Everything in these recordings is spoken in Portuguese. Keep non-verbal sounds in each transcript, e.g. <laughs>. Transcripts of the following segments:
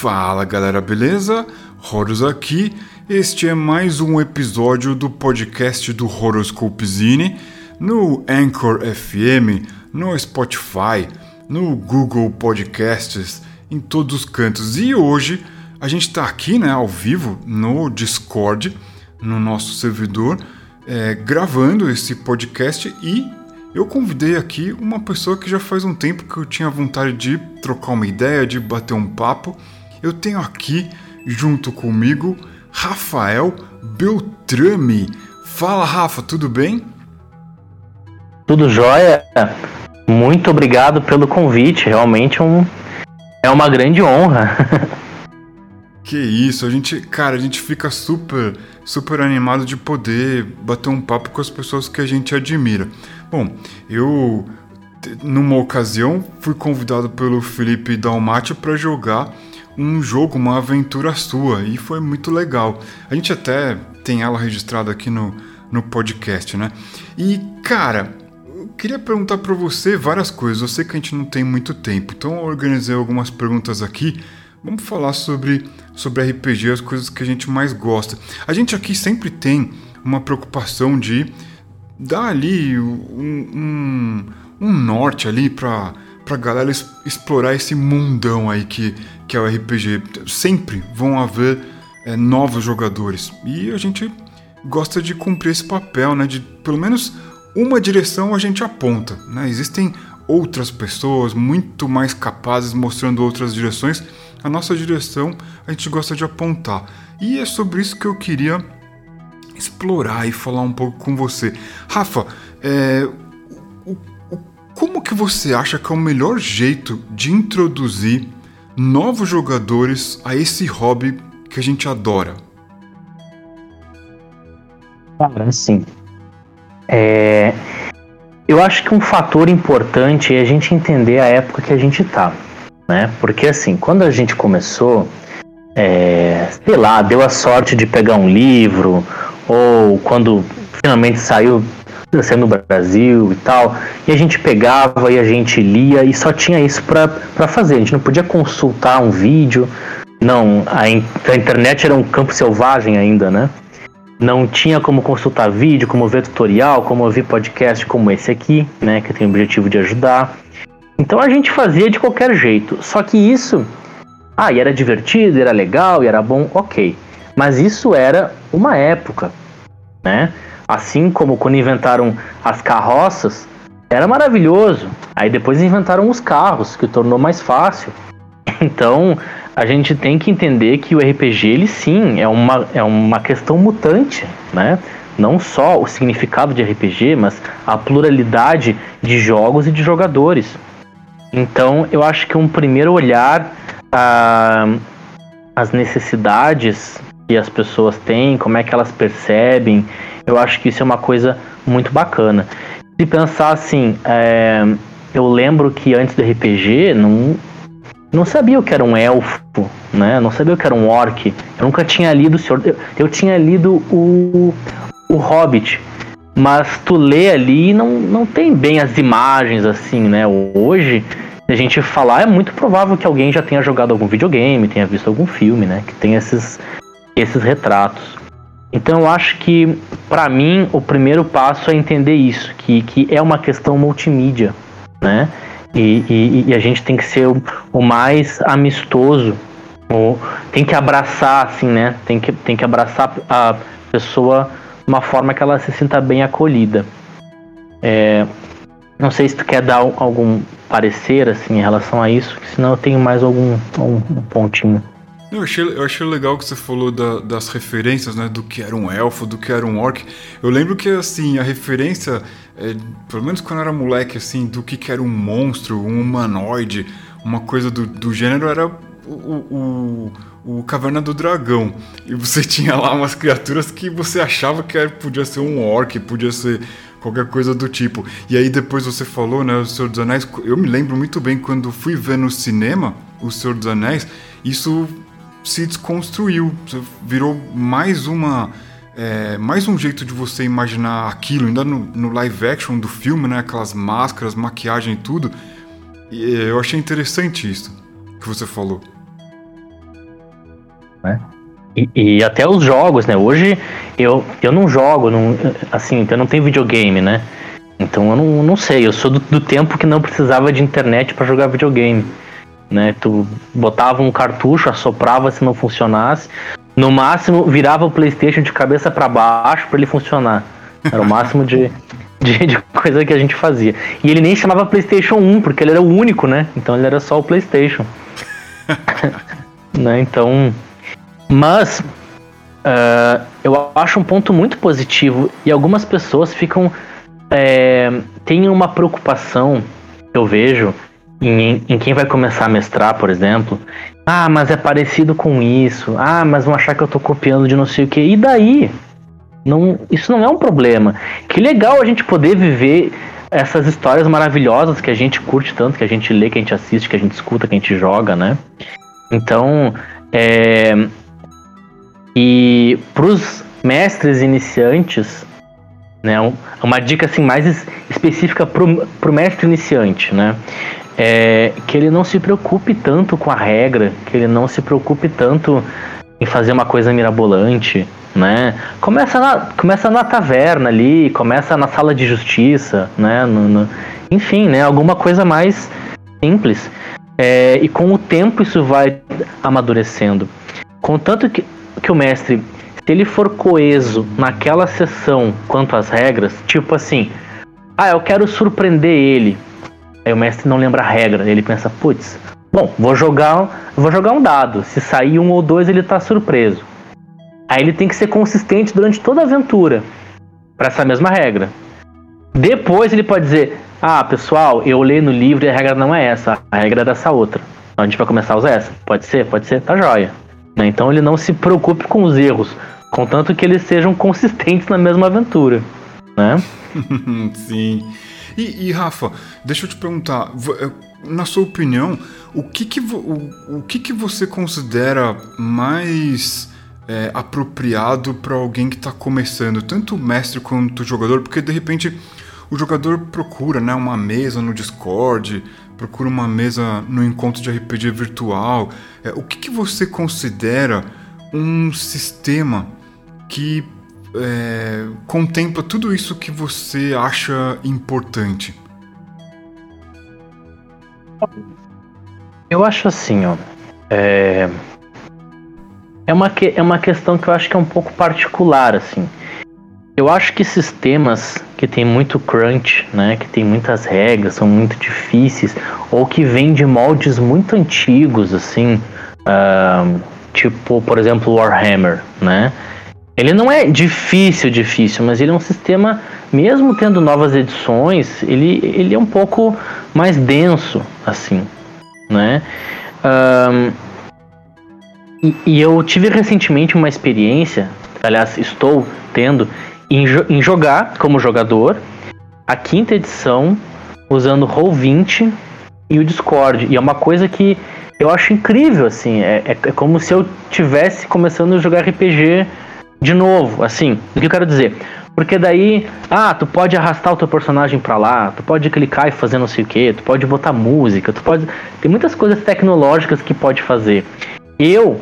Fala galera, beleza? Horus aqui. Este é mais um episódio do podcast do Horoscope Zine no Anchor FM, no Spotify, no Google Podcasts, em todos os cantos. E hoje a gente está aqui, né, ao vivo no Discord, no nosso servidor, é, gravando esse podcast e eu convidei aqui uma pessoa que já faz um tempo que eu tinha vontade de trocar uma ideia, de bater um papo. Eu tenho aqui, junto comigo, Rafael Beltrame. Fala, Rafa, tudo bem? Tudo jóia. Muito obrigado pelo convite. Realmente um, é uma grande honra. <laughs> Que isso, a gente, cara, a gente fica super, super animado de poder bater um papo com as pessoas que a gente admira. Bom, eu numa ocasião fui convidado pelo Felipe Dalmati para jogar um jogo, uma aventura sua, e foi muito legal. A gente até tem ela registrada aqui no, no podcast, né? E, cara, eu queria perguntar para você várias coisas. Eu sei que a gente não tem muito tempo, então eu organizei algumas perguntas aqui Vamos falar sobre, sobre RPG, as coisas que a gente mais gosta. A gente aqui sempre tem uma preocupação de dar ali um, um, um norte ali para pra galera explorar esse mundão aí que, que é o RPG. Sempre vão haver é, novos jogadores. E a gente gosta de cumprir esse papel, né? De pelo menos uma direção a gente aponta. Né? Existem outras pessoas muito mais capazes mostrando outras direções a nossa direção a gente gosta de apontar. E é sobre isso que eu queria explorar e falar um pouco com você. Rafa, é, como que você acha que é o melhor jeito de introduzir novos jogadores a esse hobby que a gente adora? Cara, assim, é, eu acho que um fator importante é a gente entender a época que a gente tá né? Porque assim, quando a gente começou, é, sei lá, deu a sorte de pegar um livro, ou quando finalmente saiu saiu no Brasil e tal, e a gente pegava e a gente lia e só tinha isso para fazer. A gente não podia consultar um vídeo, não, a, in a internet era um campo selvagem ainda, né? Não tinha como consultar vídeo, como ver tutorial, como ouvir podcast como esse aqui, né, que tem o objetivo de ajudar. Então a gente fazia de qualquer jeito. Só que isso, ah, e era divertido, era legal, e era bom, ok. Mas isso era uma época, né? Assim como quando inventaram as carroças, era maravilhoso. Aí depois inventaram os carros, que tornou mais fácil. <laughs> Então a gente tem que entender que o RPG, ele sim, é uma, é uma questão mutante, né? Não só o significado de RPG, mas a pluralidade de jogos e de jogadores. Então, eu acho que um primeiro olhar às necessidades que as pessoas têm, como é que elas percebem, eu acho que isso é uma coisa muito bacana. Se pensar assim, é, eu lembro que antes do RPG, não, não sabia o que era um elfo, né? Não sabia o que era um orc. Eu nunca tinha lido o Senhor. Eu, eu tinha lido o, o Hobbit, mas tu lê ali e não, não tem bem as imagens assim, né? Hoje, se a gente falar, é muito provável que alguém já tenha jogado algum videogame, tenha visto algum filme, né? Que tem esses, esses retratos. Então eu acho que, para mim, o primeiro passo é entender isso, que, que é uma questão multimídia, né? E, e, e a gente tem que ser o, o mais amistoso, ou tem que abraçar, assim, né? Tem que, tem que abraçar a pessoa uma forma que ela se sinta bem acolhida. É, não sei se tu quer dar algum parecer assim em relação a isso, senão eu tenho mais algum um, pontinho. Eu achei, eu achei legal que você falou da, das referências, né? Do que era um elfo, do que era um orc. Eu lembro que, assim, a referência, é, pelo menos quando eu era moleque, assim, do que, que era um monstro, um humanoide, uma coisa do, do gênero, era o, o, o Caverna do Dragão. E você <laughs> tinha lá umas criaturas que você achava que era, podia ser um orc, podia ser qualquer coisa do tipo. E aí depois você falou, né, o Senhor dos Anéis, eu me lembro muito bem quando fui ver no cinema o Senhor dos Anéis, isso se desconstruiu, virou mais uma é, mais um jeito de você imaginar aquilo, ainda no, no, live action do filme, né, aquelas máscaras, maquiagem e tudo. E eu achei interessante isso que você falou. né? E, e, até os jogos, né? Hoje eu, eu não jogo, não, assim, eu não tenho videogame, né? Então eu não, não sei, eu sou do, do tempo que não precisava de internet para jogar videogame. Né? Tu botava um cartucho, assoprava se não funcionasse. No máximo, virava o PlayStation de cabeça para baixo para ele funcionar. Era o <laughs> máximo de, de, de, coisa que a gente fazia. E ele nem chamava PlayStation 1, porque ele era o único, né? Então ele era só o PlayStation. <laughs> né? Então. Mas. Uh, eu acho um ponto muito positivo e algumas pessoas ficam é, tem uma preocupação que eu vejo em, em, quem vai começar a mestrar, por exemplo. Ah, mas é parecido com isso. Ah, mas vão achar que eu tô copiando de não sei o que. E daí? Não, isso não é um problema. Que legal a gente poder viver essas histórias maravilhosas que a gente curte tanto, que a gente lê, que a gente assiste, que a gente escuta, que a gente joga, né? Então, é... e pros mestres iniciantes, né? Uma dica assim mais específica para o mestre iniciante, né? É que ele não se preocupe tanto com a regra, que ele não se preocupe tanto em fazer uma coisa mirabolante, né? Começa na, começa na taverna ali, começa na sala de justiça, né? No, no, enfim, né? Alguma coisa mais simples. É, e com o tempo isso vai amadurecendo. Contanto que, que o mestre se ele for coeso naquela sessão quanto às regras, tipo assim, ah, eu quero surpreender ele. Aí o mestre não lembra a regra, ele pensa, putz, bom, vou jogar, vou jogar um dado. Se sair um ou dois, ele tá surpreso. Aí ele tem que ser consistente durante toda a aventura para essa mesma regra. Depois ele pode dizer, ah, pessoal, eu leio no livro e a regra não é essa, a regra é dessa outra. Então a gente vai começar a usar essa. Pode ser, pode ser, tá joia. Né? Então ele não se preocupe com os erros, contanto que eles sejam consistentes na mesma aventura. Né? <laughs> Sim. E, e, Rafa, deixa eu te perguntar, eh, na sua opinião, o que que, o, o que, que você considera mais é, apropriado para alguém que está começando, tanto o mestre quanto o jogador? Porque de repente o jogador procura né, uma mesa no Discord, procura uma mesa no encontro de RPG virtual. É, o que, que você considera um sistema que é, contempla tudo isso que você acha importante? Eu acho assim, ó. É, é, uma, que, é uma questão que eu acho que é um pouco particular, assim. Eu acho que sistemas que tem muito crunch, né, que tem muitas regras, são muito difíceis, ou que vêm de moldes muito antigos, assim, uh, tipo, por exemplo, Warhammer, né? Ele não é difícil, difícil, mas ele é um sistema, mesmo tendo novas edições, ele, ele é um pouco mais denso, assim, né? Um, e, e eu tive recentemente uma experiência, aliás, estou tendo, em, em jogar como jogador a quinta edição usando o Roll20 e o Discord. E é uma coisa que eu acho incrível, assim. É, é, é, como se eu tivesse começando a jogar RPG de novo, assim. O que eu quero dizer? Porque daí, ah, tu pode arrastar o teu personagem para lá, tu pode clicar e fazer não sei o que, tu pode botar música, tu pode. Tem muitas coisas tecnológicas que pode fazer. Eu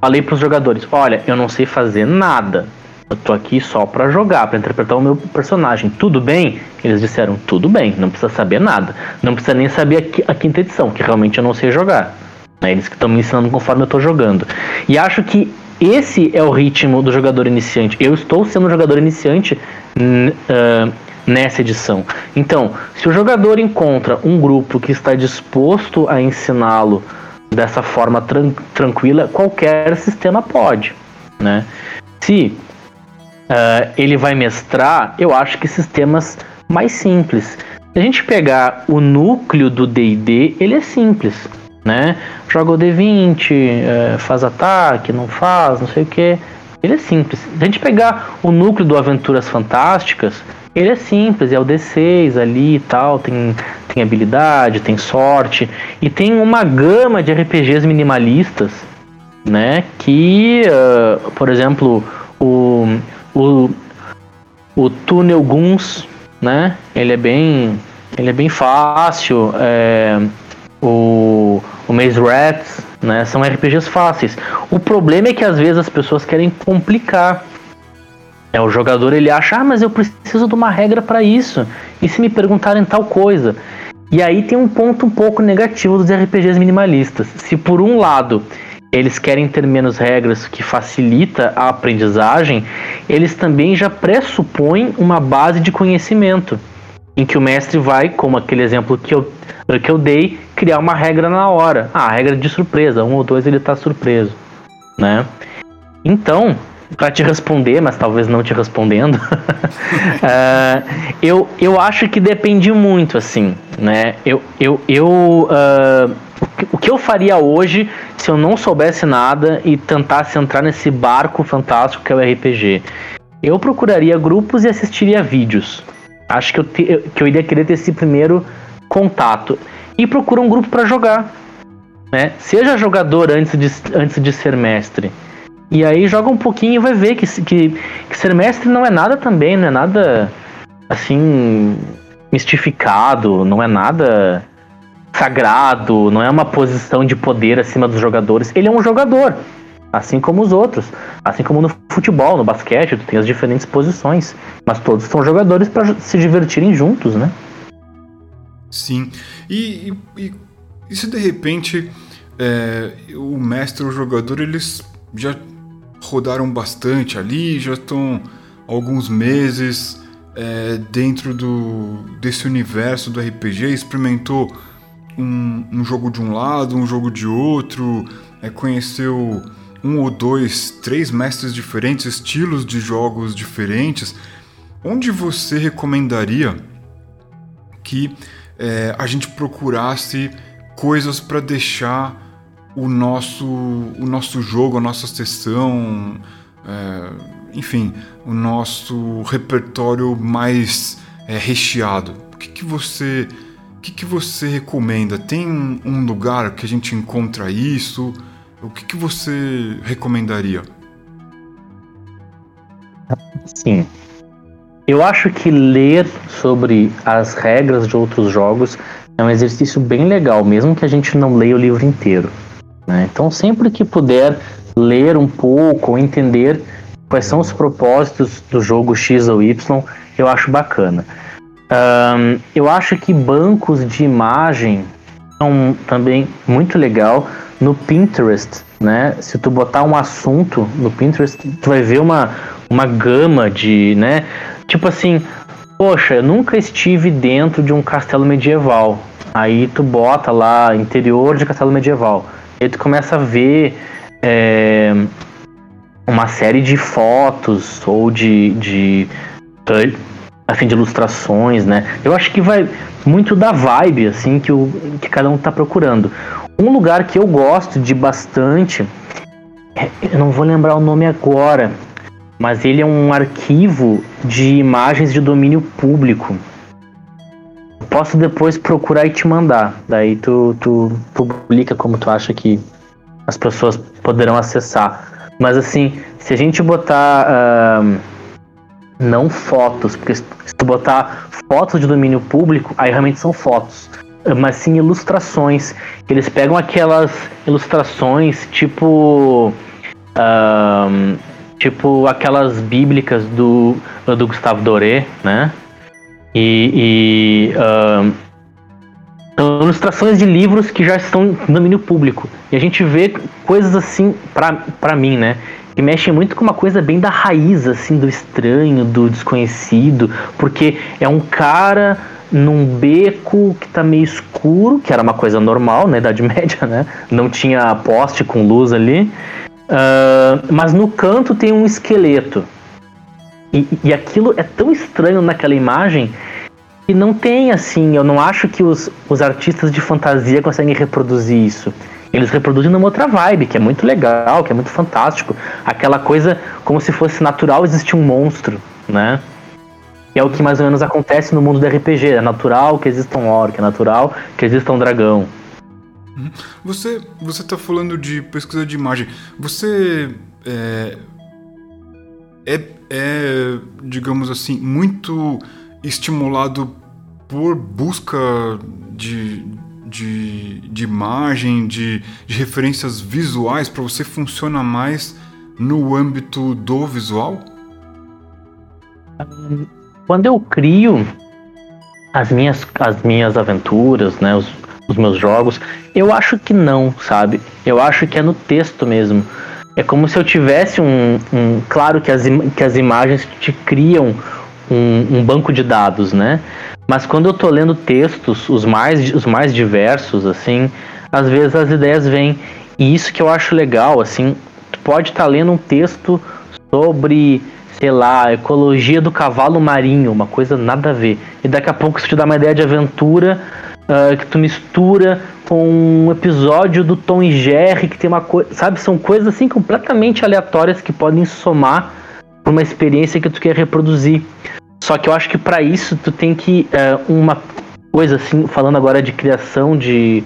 falei pros jogadores: olha, eu não sei fazer nada. Eu tô aqui só para jogar, para interpretar o meu personagem. Tudo bem? Eles disseram: tudo bem, não precisa saber nada. Não precisa nem saber a quinta edição, que realmente eu não sei jogar. Né? Eles que estão me ensinando conforme eu tô jogando. E acho que esse é o ritmo do jogador iniciante. Eu estou sendo um jogador iniciante uh, nessa edição. Então, se o jogador encontra um grupo que está disposto a ensiná-lo dessa forma tran tranquila, qualquer sistema pode, né? Se uh, ele vai mestrar, eu acho que sistemas mais simples. Se a gente pegar o núcleo do D&D, ele é simples, né? Joga o D20, uh, faz ataque, não faz, não sei o que. Ele é simples. Se a gente pegar o núcleo do Aventuras Fantásticas, ele é simples, é o D6 ali e tal, tem, tem habilidade, tem sorte, e tem uma gama de RPGs minimalistas, né? Que, uh, por exemplo, o, o, o Tunnel Guns, né? Ele é bem, ele é bem fácil. É, o, o Maze Rats, né? São RPGs fáceis. O problema é que às vezes as pessoas querem complicar. É, o jogador ele acha, ah, mas eu preciso de uma regra para isso. E se me perguntarem tal coisa? E aí tem um ponto um pouco negativo dos RPGs minimalistas. Se por um lado eles querem ter menos regras que facilita a aprendizagem, eles também já pressupõem uma base de conhecimento em que o mestre vai, como aquele exemplo que eu, que eu dei, criar uma regra na hora. Ah, a regra de surpresa, um ou dois ele está surpreso, né? Então, para te responder, mas talvez não te respondendo, uh, <laughs> eu, eu acho que depende muito, assim, né? Eu, eu, eu uh, o que eu faria hoje se eu não soubesse nada e tentasse entrar nesse barco fantástico que é o RPG? Eu procuraria grupos e assistiria vídeos. Acho que eu, te, que eu iria querer ter esse primeiro contato. E procura um grupo para jogar. Né? Seja jogador antes de, antes de ser mestre. E aí joga um pouquinho e vai ver que, que, que ser mestre não é nada também, não é nada assim mistificado, não é nada sagrado, não é uma posição de poder acima dos jogadores. Ele é um jogador, assim como os outros. Assim como no futebol, no basquete, tu tem as diferentes posições, mas todos são jogadores para se divertirem juntos, né? Sim. E, e, e se de repente é, o mestre e o jogador eles já rodaram bastante ali, já estão alguns meses é, dentro do, desse universo do RPG, experimentou um, um, jogo de um lado, um jogo de outro, é, conheceu um ou dois, três mestres diferentes, estilos de jogos diferentes, onde você recomendaria que é, a gente procurasse coisas para deixar o nosso, o nosso jogo, a nossa sessão, é, enfim, o nosso repertório mais é, recheado? O que, que você o que, que você recomenda? Tem um lugar que a gente encontra isso? O que, que você recomendaria? Sim. Eu acho que ler sobre as regras de outros jogos é um exercício bem legal, mesmo que a gente não leia o livro inteiro. Né? Então, sempre que puder ler um pouco ou entender quais são os propósitos do jogo X ou Y, eu acho bacana. Um, eu acho que bancos de imagem também muito legal no Pinterest, né? Se tu botar um assunto no Pinterest, tu vai ver uma, uma gama de, né? Tipo assim, poxa, eu nunca estive dentro de um castelo medieval. Aí tu bota lá interior de castelo medieval. Aí tu começa a ver é, uma série de fotos ou de, de assim, de ilustrações, né? Eu acho que vai muito da vibe, assim, que, o, que cada um tá procurando. Um lugar que eu gosto de bastante, é, eu não vou lembrar o nome agora, mas ele é um arquivo de imagens de domínio público. Posso depois procurar e te mandar. Daí tu, tu publica como tu acha que as pessoas poderão acessar. Mas assim, se a gente botar. Uh, não fotos, porque se tu botar fotos de domínio público, aí realmente são fotos, mas sim ilustrações. Eles pegam aquelas ilustrações tipo. Tipo aquelas bíblicas do, do Gustavo Doré, né? E. e são ilustrações de livros que já estão no domínio público. E a gente vê coisas assim, pra, pra mim, né? Que mexe muito com uma coisa bem da raiz, assim, do estranho, do desconhecido, porque é um cara num beco que tá meio escuro, que era uma coisa normal na Idade <laughs> Média, né? Não tinha poste com luz ali. Uh, mas no canto tem um esqueleto. E, e aquilo é tão estranho naquela imagem que não tem assim. Eu não acho que os, os artistas de fantasia conseguem reproduzir isso. Eles reproduzem numa outra vibe, que é muito legal, que é muito fantástico. Aquela coisa como se fosse natural existir um monstro, né? É o que mais ou menos acontece no mundo do RPG. É natural que exista um orc, é natural que exista um dragão. Uhum. Você você está falando de pesquisa de imagem. Você é, é, é, digamos assim, muito estimulado por busca de, de, de imagem, de, de referências visuais, para você funciona mais no âmbito do visual? Quando eu crio as minhas, as minhas aventuras, né, os, os meus jogos, eu acho que não, sabe? Eu acho que é no texto mesmo. É como se eu tivesse um. um claro que as, que as imagens te criam um, um, banco de dados, né? Mas quando eu tô lendo textos, os mais, os mais diversos, assim, às vezes as ideias vêm. E isso que eu acho legal, assim, tu pode estar tá lendo um texto sobre, sei lá, ecologia do cavalo marinho, uma coisa nada a ver. E daqui a pouco isso te dá uma ideia de aventura uh, que tu mistura com um episódio do Tom e Jerry que tem uma coisa, sabe, são coisas assim completamente aleatórias que podem somar para uma experiência que tu quer reproduzir. Só que eu acho que para isso tu tem que uh, uma coisa assim, falando agora de criação de,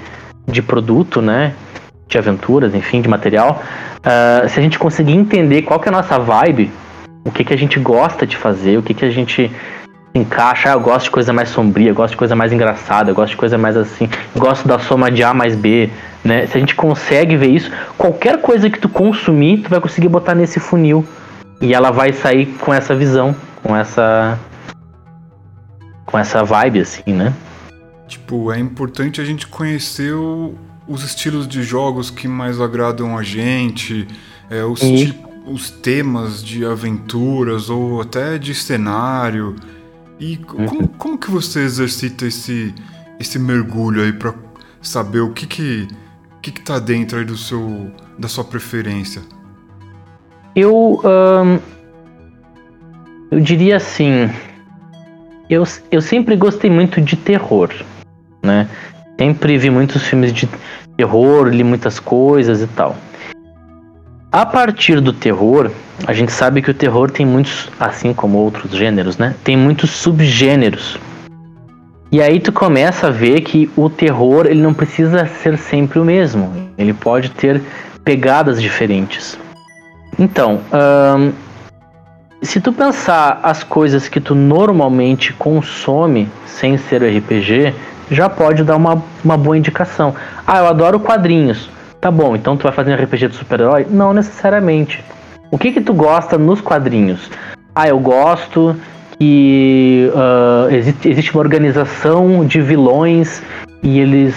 de produto, né? De aventuras, enfim, de material. Uh, se a gente conseguir entender qual que é a nossa vibe, o que, que a gente gosta de fazer, o que, que a gente encaixa. Ah, eu gosto de coisa mais sombria, eu gosto de coisa mais engraçada, eu gosto de coisa mais assim. Gosto da soma de A mais B, né? Se a gente consegue ver isso, qualquer coisa que tu consumir, tu vai conseguir botar nesse funil. E ela vai sair com essa visão, com essa. Com essa vibe, assim, né? Tipo, é importante a gente conhecer o, os estilos de jogos que mais agradam a gente, é, os, e... os temas de aventuras ou até de cenário. E como, uhum. como que você exercita esse, esse mergulho aí para saber o que que, que que tá dentro aí do seu, da sua preferência? Eu, eu diria assim, eu, eu sempre gostei muito de terror, né? Sempre vi muitos filmes de terror, li muitas coisas e tal. A partir do terror, a gente sabe que o terror tem muitos, assim como outros gêneros, né? Tem muitos subgêneros. E aí tu começa a ver que o terror ele não precisa ser sempre o mesmo. Ele pode ter pegadas diferentes. Então, se tu pensar as coisas que tu normalmente consome sem ser RPG, já pode dar uma, uma boa indicação. Ah, eu adoro quadrinhos. Tá bom, então tu vai fazer um RPG de super-herói? Não necessariamente. O que que tu gosta nos quadrinhos? Ah, eu gosto que uh, existe, existe uma organização de vilões e eles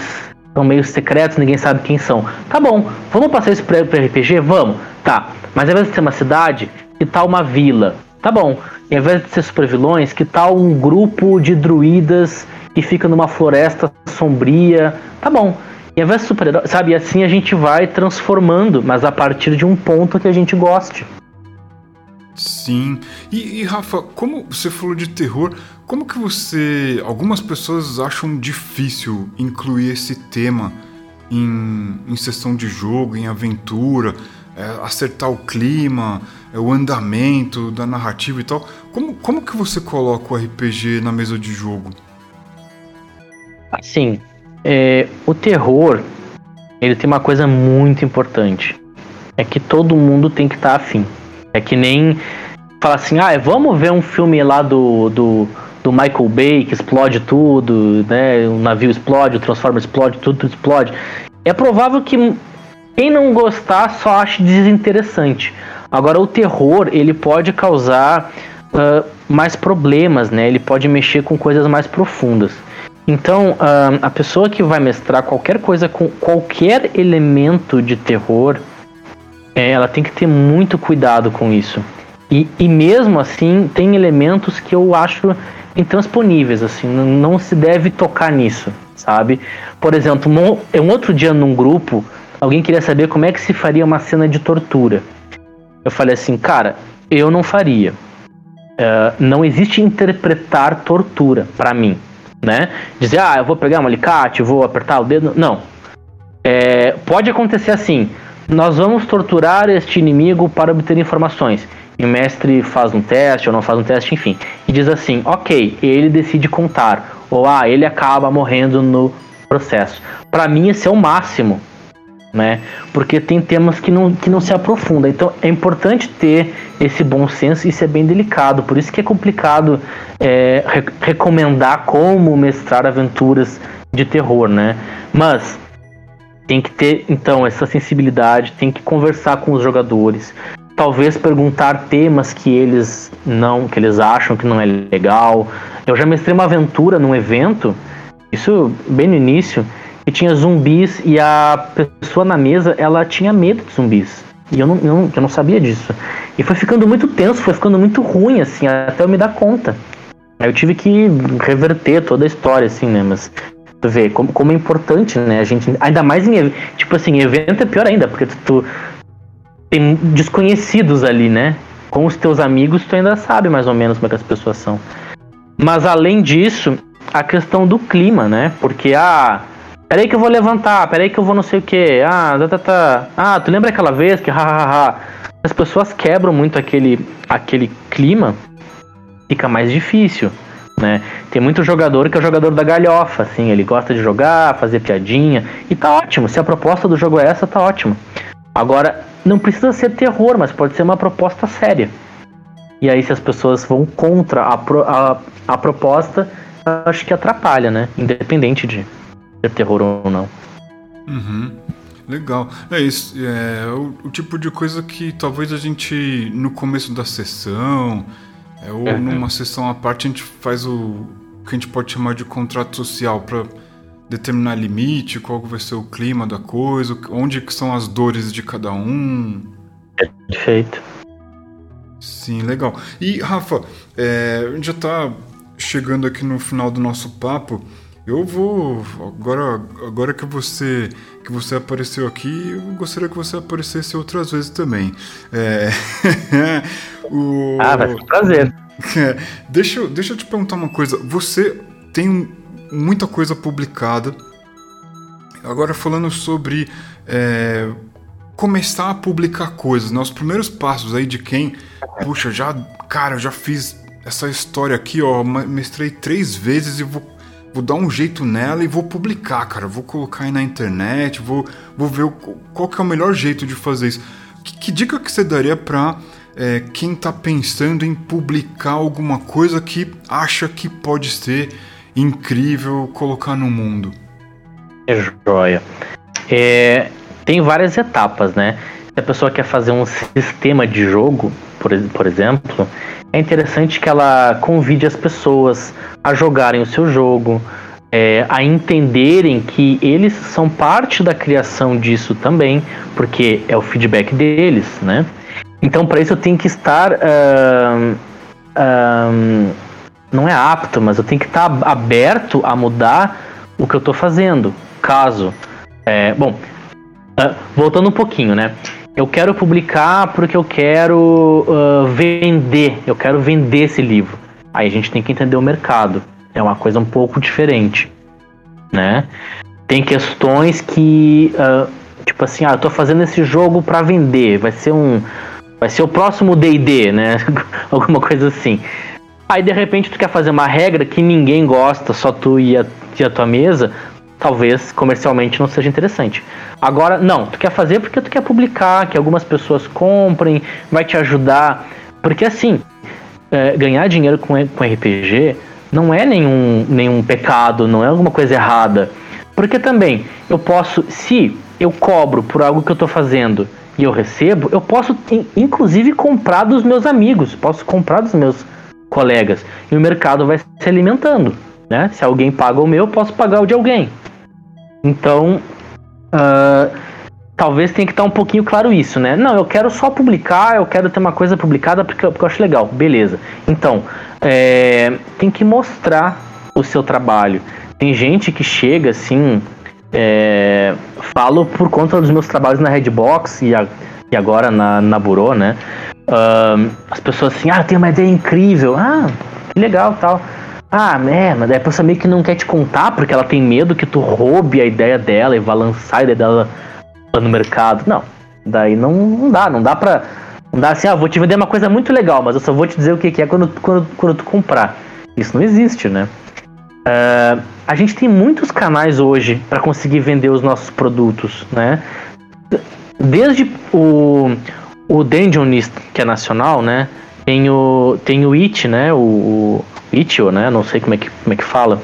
são meio secretos, ninguém sabe quem são. Tá bom, vamos passar isso para RPG? Vamos. Tá, mas ao invés de ser uma cidade, que tal uma vila? Tá bom. E ao invés de ser super vilões, que tal um grupo de druidas que fica numa floresta sombria? Tá bom. E ao invés de super-herói, sabe? E assim a gente vai transformando, mas a partir de um ponto que a gente goste. Sim. E, e, Rafa, como você falou de terror, como que você. Algumas pessoas acham difícil incluir esse tema em, em sessão de jogo, em aventura, é, acertar o clima, o andamento da narrativa e tal. Como, como que você coloca o RPG na mesa de jogo? Assim, é, o terror, ele tem uma coisa muito importante. É que todo mundo tem que estar tá afim. É que nem fala assim, ah, vamos ver um filme lá do, do, do Michael Bay que explode tudo, né? O navio explode, o Transformer explode, tudo explode. É provável que quem não gostar só ache desinteressante. Agora o terror ele pode causar uh, mais problemas, né? Ele pode mexer com coisas mais profundas. Então, a pessoa que vai mestrar qualquer coisa com qualquer elemento de terror, é, ela tem que ter muito cuidado com isso. E, e mesmo assim, tem elementos que eu acho intransponíveis, assim, não se deve tocar nisso, sabe? Por exemplo, um, um outro dia num grupo, alguém queria saber como é que se faria uma cena de tortura. Eu falei assim, cara, eu não faria. Uh, não existe interpretar tortura para mim né? Dizer, ah, eu vou pegar um alicate, vou apertar o dedo. Não. É, pode acontecer assim: nós vamos torturar este inimigo para obter informações. E o mestre faz um teste ou não faz um teste, enfim. E diz assim: ok, ele decide contar. Ou ah, ele acaba morrendo no processo. Para mim, esse é o máximo né? Porque tem temas que não, que não se aprofundam. Então é importante ter esse bom senso e isso é bem delicado. Por isso que é complicado é, re recomendar como mestrar aventuras de terror, né? Mas tem que ter então essa sensibilidade, tem que conversar com os jogadores, talvez perguntar temas que eles não, que eles acham que não é legal. Eu já mestrei uma aventura num evento, isso bem no início, que tinha zumbis e a pessoa na mesa ela tinha medo de zumbis. E eu não, eu, eu não sabia disso. E foi ficando muito tenso, foi ficando muito ruim, assim, até eu me dar conta. Aí eu tive que reverter toda a história, assim, né? Mas tu vê como, como é importante, né? A gente. Ainda mais em. Tipo assim, evento é pior ainda, porque tu, tu tem desconhecidos ali, né? Com os teus amigos, tu ainda sabe mais ou menos como é que as pessoas são. Mas além disso, a questão do clima, né? Porque, ah, Peraí que eu vou levantar, peraí que eu vou não sei o que. Ah, tá, tá, tá. Ah, tu lembra aquela vez que hahaha. As pessoas quebram muito aquele, aquele clima, fica mais difícil. Né? Tem muito jogador que é o jogador da galhofa, assim, ele gosta de jogar, fazer piadinha, e tá ótimo. Se a proposta do jogo é essa, tá ótimo. Agora, não precisa ser terror, mas pode ser uma proposta séria. E aí, se as pessoas vão contra a, pro, a, a proposta, acho que atrapalha, né? Independente de ser terror ou não. Uhum. Legal. É isso. É o, o, tipo de coisa que talvez a gente, no começo da sessão, é, ou uhum. numa sessão à parte, a gente faz o que a gente pode chamar de contrato social para determinar limite, qual vai ser o clima da coisa, onde que são as dores de cada um. É perfeito. Sim, legal. E, Rafa, é, a gente já está chegando aqui no final do nosso papo. Eu vou agora agora que você que você apareceu aqui, eu gostaria que você aparecesse outras vezes também. É... <laughs> o... Ah, vai ser um prazer. <laughs> Deixa, eu, deixa eu te perguntar uma coisa. Você tem muita coisa publicada. Agora falando sobre é, começar a publicar coisas, né? Os primeiros passos aí de quem, puxa, já, cara, eu já fiz essa história aqui, ó, mestrei três vezes e vou vou dar um jeito nela e vou publicar, cara. Vou colocar aí na internet, vou, vou ver o, qual que é o melhor jeito de fazer isso. Que, que dica que você daria para é, quem está pensando em publicar alguma coisa que acha que pode ser incrível colocar no mundo? É joia. É, tem várias etapas, né? Se a pessoa quer fazer um sistema de jogo, por, por exemplo, é interessante que ela convide as pessoas a jogarem o seu jogo, é, a entenderem que eles são parte da criação disso também, porque é o feedback deles, né? Então, para isso, eu tenho que estar. Uh, uh, não é apto, mas eu tenho que estar aberto a mudar o que eu estou fazendo. Caso. É, bom, uh, voltando um pouquinho, né? Eu quero publicar porque eu quero uh, vender, eu quero vender esse livro. Aí a gente tem que entender o mercado. É uma coisa um pouco diferente, né? Tem questões que, uh, tipo assim, ah, eu tô fazendo esse jogo para vender, vai ser um, vai ser o próximo D&D, né? <laughs> Alguma coisa assim. Aí de repente tu quer fazer uma regra que ninguém gosta, só tu e a, e a tua mesa, talvez comercialmente não seja interessante. Agora, não, tu quer fazer porque tu quer publicar, que algumas pessoas comprem, vai te ajudar. Porque assim, é, ganhar dinheiro com, com RPG não é nenhum, nenhum pecado, não é alguma coisa errada. Porque também, eu posso, se eu cobro por algo que eu estou fazendo e eu recebo, eu posso inclusive comprar dos meus amigos, posso comprar dos meus colegas. E o mercado vai se alimentando. Né? Se alguém paga o meu, eu posso pagar o de alguém. Então, uh, talvez tenha que estar um pouquinho claro isso, né? Não, eu quero só publicar, eu quero ter uma coisa publicada porque, porque eu acho legal. Beleza. Então, é, tem que mostrar o seu trabalho. Tem gente que chega assim. É, falo por conta dos meus trabalhos na Redbox e, a, e agora na, na Burô, né? Uh, as pessoas assim, ah, tem uma ideia incrível. Ah, que legal tal. Ah, é, mas a pessoa meio que não quer te contar porque ela tem medo que tu roube a ideia dela e vá lançar a ideia dela no mercado. Não, daí não, não dá, não dá pra. Não dá assim, ah, vou te vender uma coisa muito legal, mas eu só vou te dizer o que é quando, quando, quando tu comprar. Isso não existe, né? Uh, a gente tem muitos canais hoje para conseguir vender os nossos produtos, né? Desde o, o Dungeonist, que é nacional, né? Tem o, tem o It, né? O, o Itio, né? Não sei como é que, como é que fala.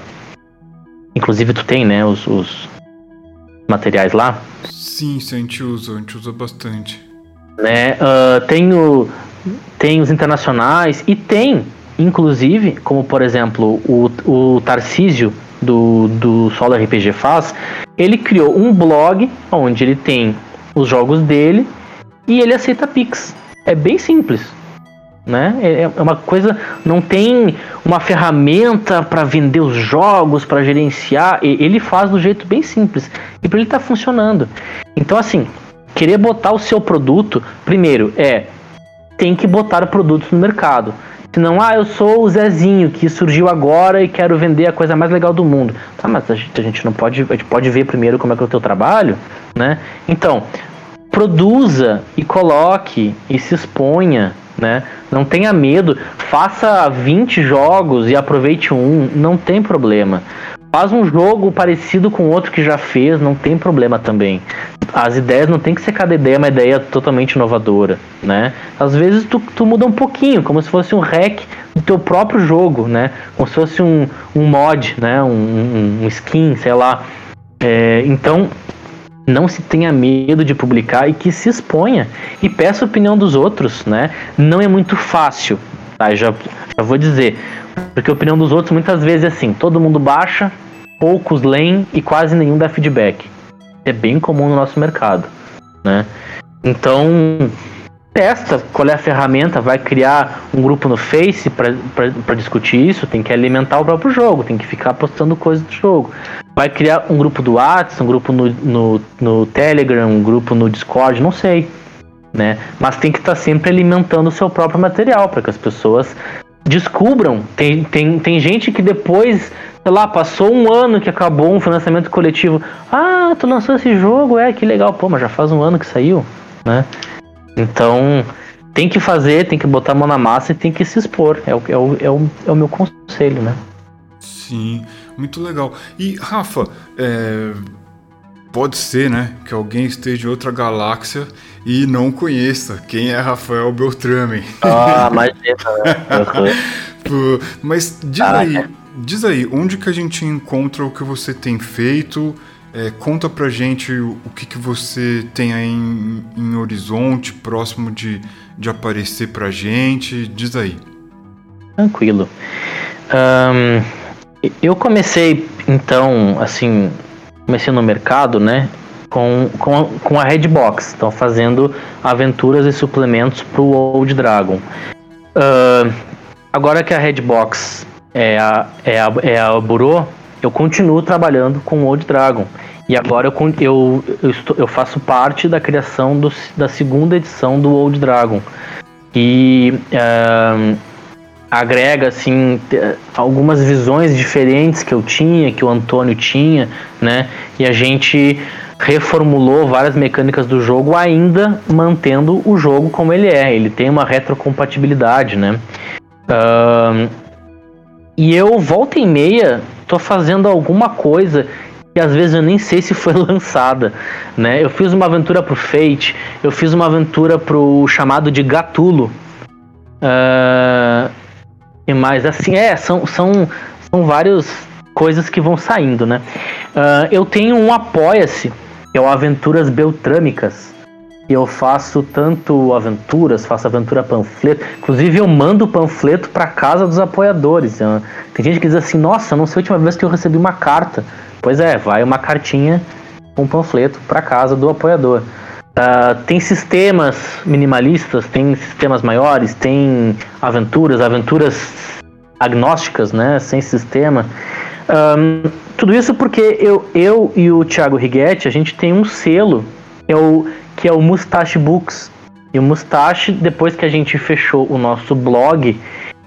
Inclusive tu tem, né, os, os materiais lá. Sim, sim, a gente usa, a gente usa bastante. Né, uh, tem, o, tem os internacionais e tem, inclusive, como por exemplo o, o Tarcísio do, do Solo RPG faz, ele criou um blog onde ele tem os jogos dele e ele aceita Pix. É bem simples. Né? É, é uma coisa, não tem uma ferramenta para vender os jogos, para gerenciar. Ele faz do jeito bem simples e para ele tá funcionando. Então, assim, querer botar o seu produto, primeiro é tem que botar produtos no mercado. Senão, ah, eu sou o Zezinho que surgiu agora e quero vender a coisa mais legal do mundo. Tá, mas a gente, a gente não pode, a gente pode ver primeiro como é que é o teu trabalho, né? Então, produza e coloque e se exponha, né? Não tenha medo, faça 20 jogos e aproveite um, não tem problema. Faz um jogo parecido com outro que já fez, não tem problema também. As ideias não tem que ser cada ideia uma ideia totalmente inovadora, né? Às vezes tu, tu muda um pouquinho, como se fosse um hack do teu próprio jogo, né? Como se fosse um, um mod, né? Um, um, um skin, sei lá. É, então, não se tenha medo de publicar e que se exponha e peça a opinião dos outros, né? Não é muito fácil, tá? Já, já vou dizer. Porque a opinião dos outros muitas vezes é assim: todo mundo baixa, poucos leem e quase nenhum dá feedback. É bem comum no nosso mercado, né? Então, testa qual é a ferramenta, vai criar um grupo no Face para discutir isso, tem que alimentar o próprio jogo, tem que ficar postando coisas do jogo. Vai criar um grupo do WhatsApp, um grupo no, no, no Telegram, um grupo no Discord, não sei. Né? Mas tem que estar tá sempre alimentando o seu próprio material para que as pessoas descubram. Tem, tem, tem gente que depois sei lá, passou um ano que acabou um financiamento coletivo. Ah, tu lançou esse jogo, é, que legal. Pô, mas já faz um ano que saiu, né? Então, tem que fazer, tem que botar a mão na massa e tem que se expor. É o, é o, é o, é o meu conselho, né? Sim, muito legal. E, Rafa, é... pode ser, né, que alguém esteja em outra galáxia e não conheça quem é Rafael Beltrame. Ah, <laughs> imagina, né? Mas diz ah, aí... É Diz aí, onde que a gente encontra o que você tem feito? É, conta pra gente o, que, que você tem aí em, em horizonte, próximo de, de aparecer pra gente. Diz aí. Tranquilo. Um, eu comecei, então, assim, comecei no mercado, né? Com, com, com a Redbox. Estão fazendo aventuras e suplementos pro Old Dragon. Uh, agora que a Redbox é a, é a, é a Burô, eu continuo trabalhando com Old Dragon. E agora eu, eu, eu, estou, eu faço parte da criação do, da segunda edição do Old Dragon. E uh, agrega assim algumas visões diferentes que eu tinha, que o Antônio tinha, né? E a gente reformulou várias mecânicas do jogo, ainda mantendo o jogo como ele é. Ele tem uma retrocompatibilidade, né? Uh, e eu, volta e meia, tô fazendo alguma coisa que às vezes eu nem sei se foi <laughs> lançada, né? Eu fiz uma aventura pro Fate, eu fiz uma aventura pro chamado de Gatulo. Uh, e mais assim, é, são, são, são várias coisas que vão saindo, né? Uh, eu tenho um Apoia-se, que é o Aventuras Beltrâmicas, eu faço tanto aventuras, faço aventura panfleto. Inclusive eu mando panfleto para casa dos apoiadores. Tem gente que diz assim: "Nossa, não sei a última vez que eu recebi uma carta". Pois é, vai uma cartinha com um panfleto para casa do apoiador. Uh, tem sistemas minimalistas, tem sistemas maiores, tem aventuras, aventuras agnósticas, né, sem sistema. Um, tudo isso porque eu, eu e o Thiago Righetti, a gente tem um selo, é o que é o Mustache Books. E o Mustache, depois que a gente fechou o nosso blog,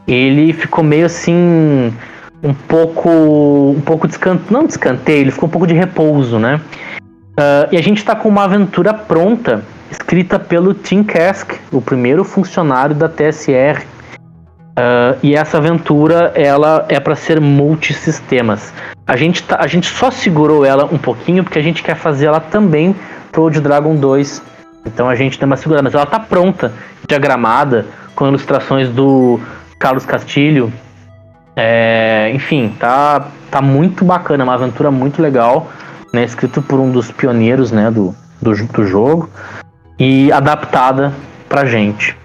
ele ficou meio assim um pouco um pouco descante, não descanteio, ele ficou um pouco de repouso, né? Uh, e a gente está com uma aventura pronta, escrita pelo Tim Kask, o primeiro funcionário da TSR. Uh, ah, e essa aventura ela é para ser multisistemas. A gente, tá, a gente só segurou ela um pouquinho porque a gente quer fazer ela também Road Dragon 2. Então a gente tem uma segurada, mas ela tá pronta, diagramada, com ilustrações do Carlos Castilho. É, enfim, tá, tá muito bacana, é uma aventura muito legal, né? Escrito por um dos pioneiros né, do, do, do jogo e adaptada pra gente.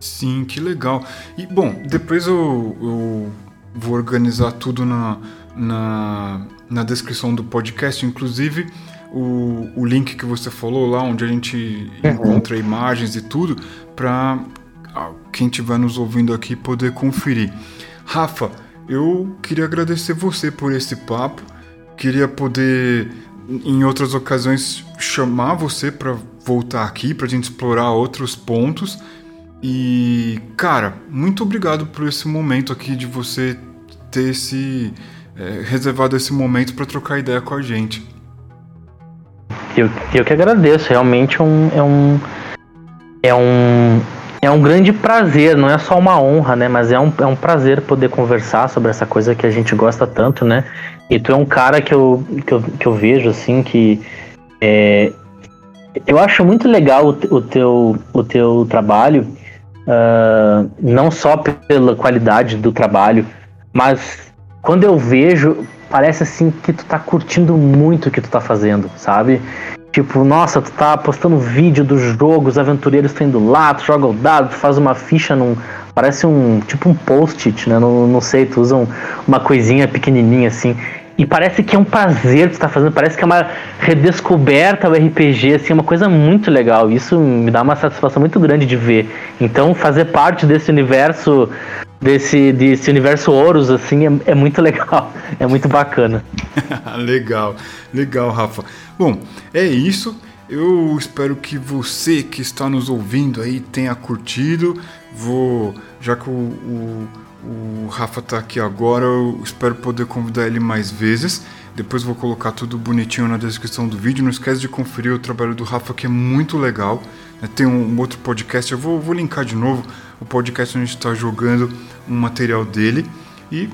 Sim, que legal. E bom, depois eu, eu vou organizar tudo na, na, na descrição do podcast, inclusive o, o link que você falou lá, onde a gente uhum. encontra imagens e tudo, para quem estiver nos ouvindo aqui poder conferir. Rafa, eu queria agradecer você por esse papo, queria poder em outras ocasiões chamar você para voltar aqui para a gente explorar outros pontos. E, cara, muito obrigado por esse momento aqui de você ter esse é, reservado esse momento para trocar ideia com a gente. Eu, eu que agradeço, realmente é um, é um é um é um grande prazer, não é só uma honra, né? Mas é um, é um prazer poder conversar sobre essa coisa que a gente gosta tanto, né? E tu é um cara que eu, que eu, que eu vejo, assim, que. É, eu acho muito legal o, o, teu, o teu trabalho, uh, não só pela qualidade do trabalho, mas quando eu vejo, parece assim que tu tá curtindo muito o que tu tá fazendo, sabe? Tipo, nossa, tu tá postando vídeo dos jogos, os aventureiros estão indo lá, tu joga o dado, tu faz uma ficha num. Parece um. Tipo um post-it, né? Não, não sei, tu usa um, uma coisinha pequenininha assim. E parece que é um prazer que tu tá fazendo, parece que é uma redescoberta o RPG, assim, é uma coisa muito legal. Isso me dá uma satisfação muito grande de ver. Então, fazer parte desse universo, desse, desse universo Ouros, assim, é, é muito <laughs> legal. É muito bacana. <laughs> legal, legal, Rafa. Bom, é isso. Eu espero que você que está nos ouvindo aí tenha curtido. Vou, já que o, o o Rafa está aqui agora, eu espero poder convidar ele mais vezes. Depois vou colocar tudo bonitinho na descrição do vídeo. Não esquece de conferir o trabalho do Rafa, que é muito legal. Né? Tem um outro podcast, eu vou, vou linkar de novo o podcast onde a gente está jogando um material dele. E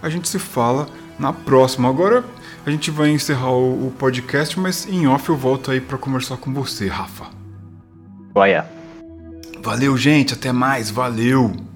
a gente se fala na próxima. Agora a gente vai encerrar o, podcast, mas em off eu volto aí para conversar com você, Rafa. Olha. Valeu, gente. Até mais. Valeu.